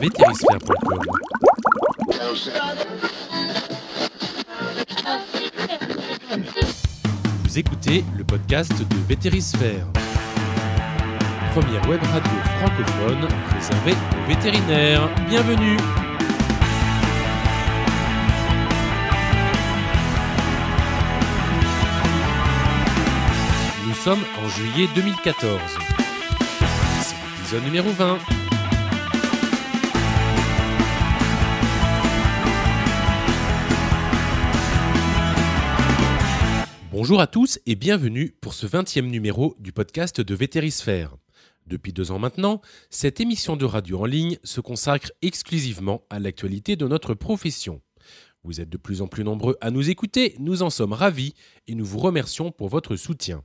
vétérisphère.com. Vous écoutez le podcast de Vétérisphère, première web radio francophone réservée aux vétérinaires. Bienvenue Nous sommes en juillet 2014. C'est l'épisode numéro 20. Bonjour à tous et bienvenue pour ce 20e numéro du podcast de Vétérisphère. Depuis deux ans maintenant, cette émission de radio en ligne se consacre exclusivement à l'actualité de notre profession. Vous êtes de plus en plus nombreux à nous écouter, nous en sommes ravis et nous vous remercions pour votre soutien.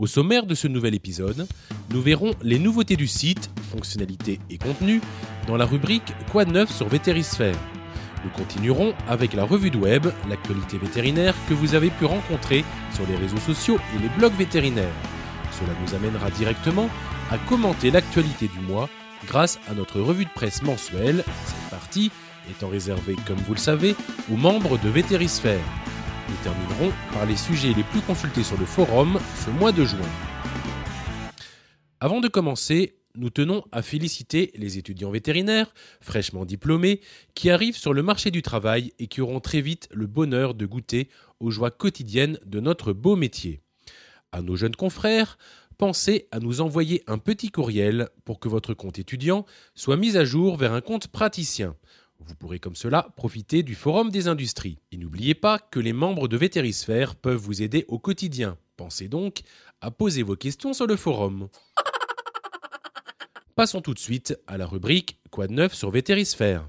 Au sommaire de ce nouvel épisode, nous verrons les nouveautés du site, fonctionnalités et contenu, dans la rubrique Quoi de neuf sur Vétérisphère? Nous continuerons avec la revue de web, l'actualité vétérinaire que vous avez pu rencontrer sur les réseaux sociaux et les blogs vétérinaires. Cela nous amènera directement à commenter l'actualité du mois grâce à notre revue de presse mensuelle, cette partie étant réservée, comme vous le savez, aux membres de Vétérisphère. Nous terminerons par les sujets les plus consultés sur le forum ce mois de juin. Avant de commencer, nous tenons à féliciter les étudiants vétérinaires, fraîchement diplômés, qui arrivent sur le marché du travail et qui auront très vite le bonheur de goûter aux joies quotidiennes de notre beau métier. À nos jeunes confrères, pensez à nous envoyer un petit courriel pour que votre compte étudiant soit mis à jour vers un compte praticien. Vous pourrez comme cela profiter du Forum des industries. Et n'oubliez pas que les membres de Vétérisphère peuvent vous aider au quotidien. Pensez donc à poser vos questions sur le forum. Passons tout de suite à la rubrique Quoi de sur Vétérisphère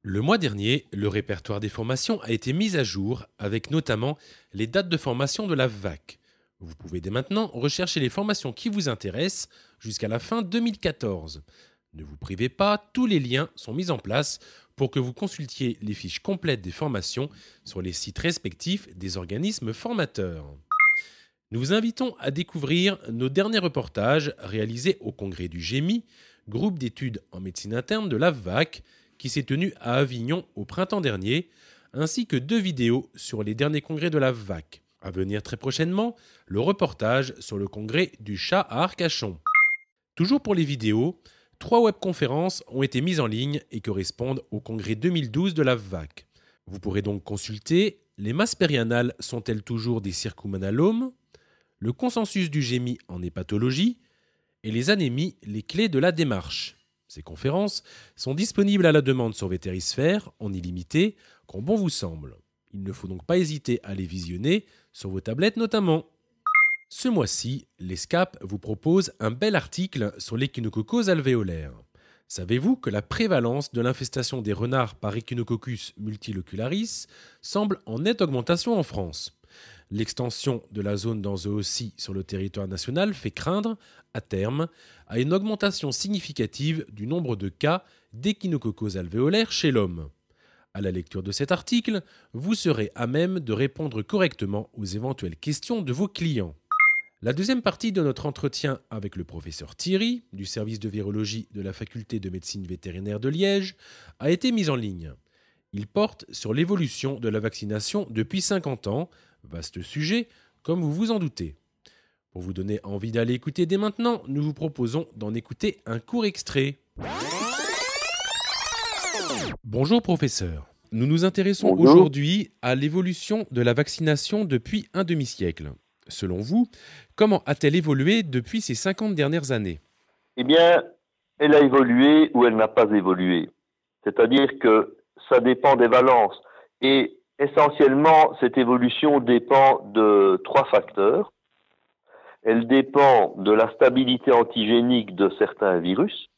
Le mois dernier, le répertoire des formations a été mis à jour avec notamment les dates de formation de la VAC. Vous pouvez dès maintenant rechercher les formations qui vous intéressent jusqu'à la fin 2014. Ne vous privez pas, tous les liens sont mis en place pour que vous consultiez les fiches complètes des formations sur les sites respectifs des organismes formateurs. Nous vous invitons à découvrir nos derniers reportages réalisés au congrès du GEMI, groupe d'études en médecine interne de l'AVVAC, qui s'est tenu à Avignon au printemps dernier, ainsi que deux vidéos sur les derniers congrès de l'AVVAC. À venir très prochainement, le reportage sur le congrès du chat à Arcachon. Toujours pour les vidéos, trois webconférences ont été mises en ligne et correspondent au congrès 2012 de l'AVVAC. Vous pourrez donc consulter les masses périanales sont-elles toujours des circumanalomes Le consensus du GEMI en hépatologie et les anémies, les clés de la démarche. Ces conférences sont disponibles à la demande sur Vétérisphère en illimité, quand bon vous semble. Il ne faut donc pas hésiter à les visionner, sur vos tablettes notamment. Ce mois-ci, l'ESCAP vous propose un bel article sur l'échinococose alvéolaire. Savez-vous que la prévalence de l'infestation des renards par Echinococcus multilocularis semble en nette augmentation en France? L'extension de la zone d'Anzoocie sur le territoire national fait craindre, à terme, à une augmentation significative du nombre de cas d'échinococose alvéolaire chez l'homme. À la lecture de cet article, vous serez à même de répondre correctement aux éventuelles questions de vos clients. La deuxième partie de notre entretien avec le professeur Thierry, du service de virologie de la faculté de médecine vétérinaire de Liège, a été mise en ligne. Il porte sur l'évolution de la vaccination depuis 50 ans, vaste sujet, comme vous vous en doutez. Pour vous donner envie d'aller écouter dès maintenant, nous vous proposons d'en écouter un court extrait. Bonjour professeur. Nous nous intéressons aujourd'hui à l'évolution de la vaccination depuis un demi-siècle. Selon vous, comment a-t-elle évolué depuis ces 50 dernières années? Eh bien, elle a évolué ou elle n'a pas évolué. C'est-à-dire que ça dépend des valences. Et essentiellement, cette évolution dépend de trois facteurs. Elle dépend de la stabilité antigénique de certains virus.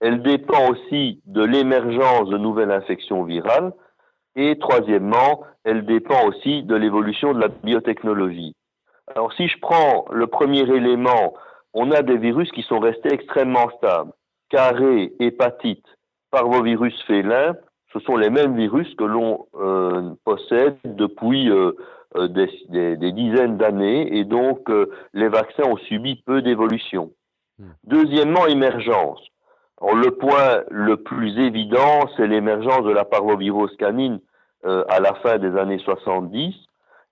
Elle dépend aussi de l'émergence de nouvelles infections virales. Et troisièmement, elle dépend aussi de l'évolution de la biotechnologie. Alors si je prends le premier élément, on a des virus qui sont restés extrêmement stables. Carré, hépatite, parvovirus félin, ce sont les mêmes virus que l'on euh, possède depuis euh, euh, des, dizaines d'années et donc les vaccins ont subi peu d'évolution. Hmm. Deuxièmement, émergence. le point le plus évident, c'est l'émergence de la parvovirose canine à la fin des années 70.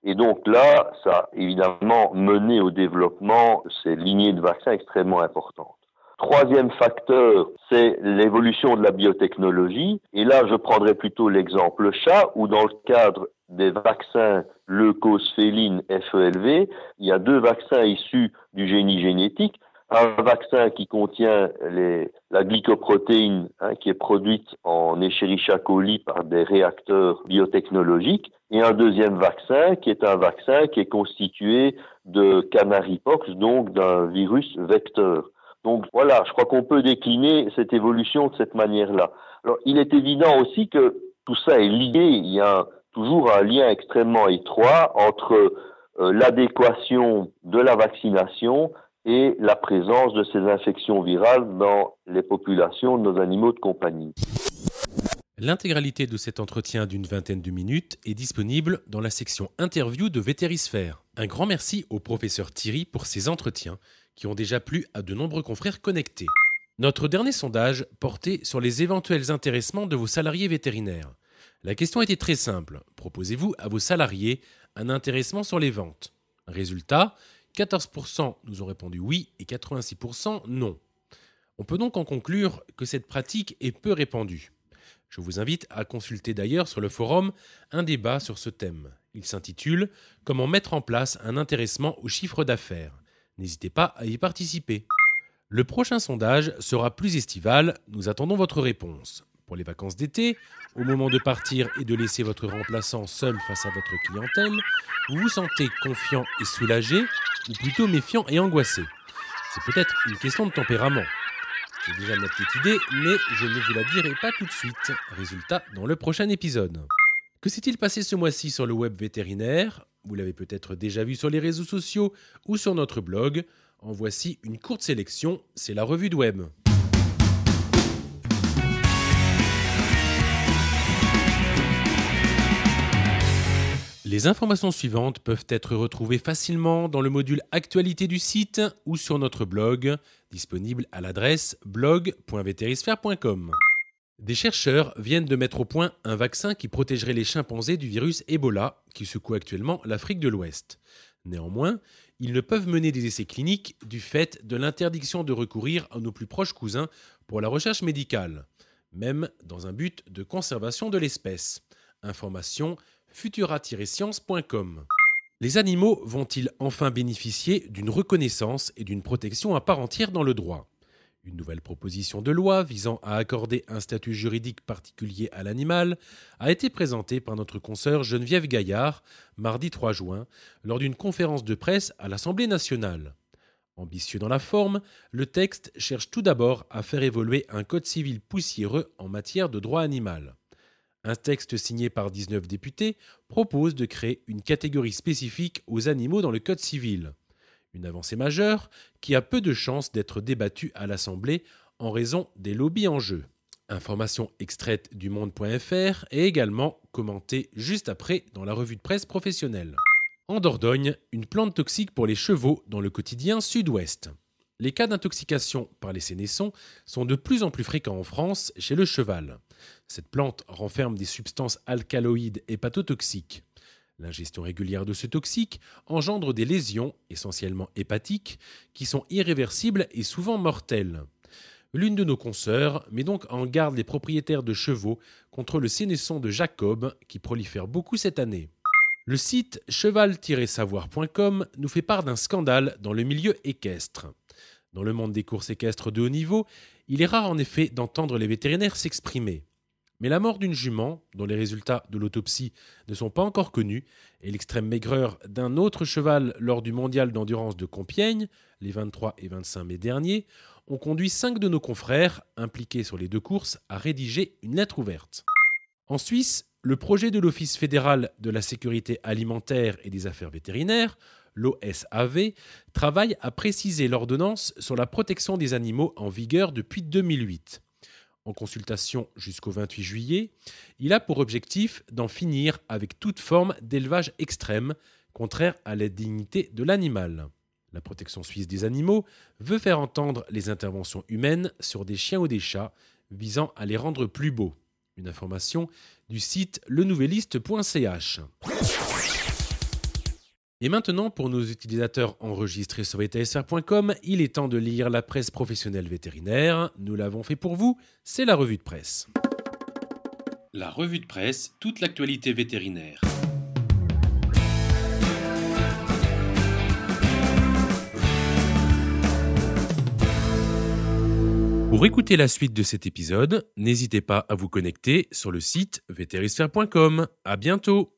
Et donc là, ça a évidemment mené au développement ces lignées de vaccins extrêmement importantes. Troisième facteur, c'est l'évolution de la biotechnologie. Et là, je prendrai plutôt l'exemple chat, où dans le cadre des vaccins leucosphéline FELV, il y a deux vaccins issus du génie génétique. Un vaccin qui contient la glycoprotéine hein, qui est produite en Escherichia coli par des réacteurs biotechnologiques et un deuxième vaccin qui est un vaccin qui est constitué de canarypox, donc d'un virus vecteur. Donc voilà, je crois qu'on peut décliner cette évolution de cette manière-là. Alors il est évident aussi que tout ça est lié, il y a toujours un lien extrêmement étroit entre euh, l'adéquation de la vaccination et la présence de ces infections virales dans les populations de nos animaux de compagnie. L'intégralité de cet entretien d'une vingtaine de minutes est disponible dans la section interview de Vétérisphère. Un grand merci au professeur Thierry pour ces entretiens qui ont déjà plu à de nombreux confrères connectés. Notre dernier sondage portait sur les éventuels intéressements de vos salariés vétérinaires. La question était très simple. Proposez-vous à vos salariés un intéressement sur les ventes? Résultat, 14% nous ont répondu oui et 86% non. On peut donc en conclure que cette pratique est peu répandue. Je vous invite à consulter d'ailleurs sur le forum un débat sur ce thème. Il s'intitule Comment mettre en place un intéressement au chiffre d'affaires. N'hésitez pas à y participer. Le prochain sondage sera plus estival, nous attendons votre réponse. Pour les vacances d'été, au moment de partir et de laisser votre remplaçant seul face à votre clientèle, vous vous sentez confiant et soulagé, ou plutôt méfiant et angoissé. C'est peut-être une question de tempérament. J'ai déjà ma petite idée, mais je ne vous la dirai pas tout de suite. Résultat dans le prochain épisode. Que s'est-il passé ce mois-ci sur le web vétérinaire? Vous l'avez peut-être déjà vu sur les réseaux sociaux ou sur notre blog. En voici une courte sélection, c'est la revue de web. Les informations suivantes peuvent être retrouvées facilement dans le module Actualité du site ou sur notre blog, disponible à l'adresse blog.vétérisphère.com. Des chercheurs viennent de mettre au point un vaccin qui protégerait les chimpanzés du virus Ebola qui secoue actuellement l'Afrique de l'Ouest. Néanmoins, ils ne peuvent mener des essais cliniques du fait de l'interdiction de recourir à nos plus proches cousins pour la recherche médicale, même dans un but de conservation de l'espèce. Information futura-science.com. Les animaux vont-ils enfin bénéficier d'une reconnaissance et d'une protection à part entière dans le droit? Une nouvelle proposition de loi visant à accorder un statut juridique particulier à l'animal a été présentée par notre consoeur Geneviève Gaillard mardi 3 juin lors d'une conférence de presse à l'Assemblée nationale. Ambitieux dans la forme, le texte cherche tout d'abord à faire évoluer un code civil poussiéreux en matière de droit animal. Un texte signé par 19 députés propose de créer une catégorie spécifique aux animaux dans le code civil. Une avancée majeure qui a peu de chances d'être débattue à l'Assemblée en raison des lobbies en jeu. Information extraite du monde.fr et également commentée juste après dans la revue de presse professionnelle. En Dordogne, une plante toxique pour les chevaux dans le quotidien sud-ouest. Les cas d'intoxication par les sénessons sont de plus en plus fréquents en France chez le cheval. Cette plante renferme des substances alcaloïdes hépatotoxiques. L'ingestion régulière de ce toxique engendre des lésions, essentiellement hépatiques, qui sont irréversibles et souvent mortelles. L'une de nos consoeurs met donc en garde les propriétaires de chevaux contre le sénesson de Jacob qui prolifère beaucoup cette année. Le site cheval-savoir.com nous fait part d'un scandale dans le milieu équestre. Dans le monde des courses équestres de haut niveau, il est rare en effet d'entendre les vétérinaires s'exprimer. Mais la mort d'une jument, dont les résultats de l'autopsie ne sont pas encore connus, et l'extrême maigreur d'un autre cheval lors du mondial d'endurance de Compiègne, les 23 et 25 mai derniers, ont conduit cinq de nos confrères, impliqués sur les deux courses, à rédiger une lettre ouverte. En Suisse, le projet de l'Office fédéral de la sécurité alimentaire et des affaires vétérinaires, l'OSAV, travaille à préciser l'ordonnance sur la protection des animaux en vigueur depuis 2008. en consultation jusqu'au 28 juillet, il a pour objectif d'en finir avec toute forme d'élevage extrême, contraire à la dignité de l'animal. La protection suisse des animaux veut faire entendre les interventions humaines sur des chiens ou des chats, visant à les rendre plus beaux. Une information du site lenouvelliste.ch. Et maintenant, pour nos utilisateurs enregistrés sur vtsr.com, il est temps de lire la presse professionnelle vétérinaire. Nous l'avons fait pour vous, c'est la revue de presse. La revue de presse, toute l'actualité vétérinaire. Pour écouter la suite de cet épisode, n'hésitez pas à vous connecter sur le site vétérisphère.com. À bientôt!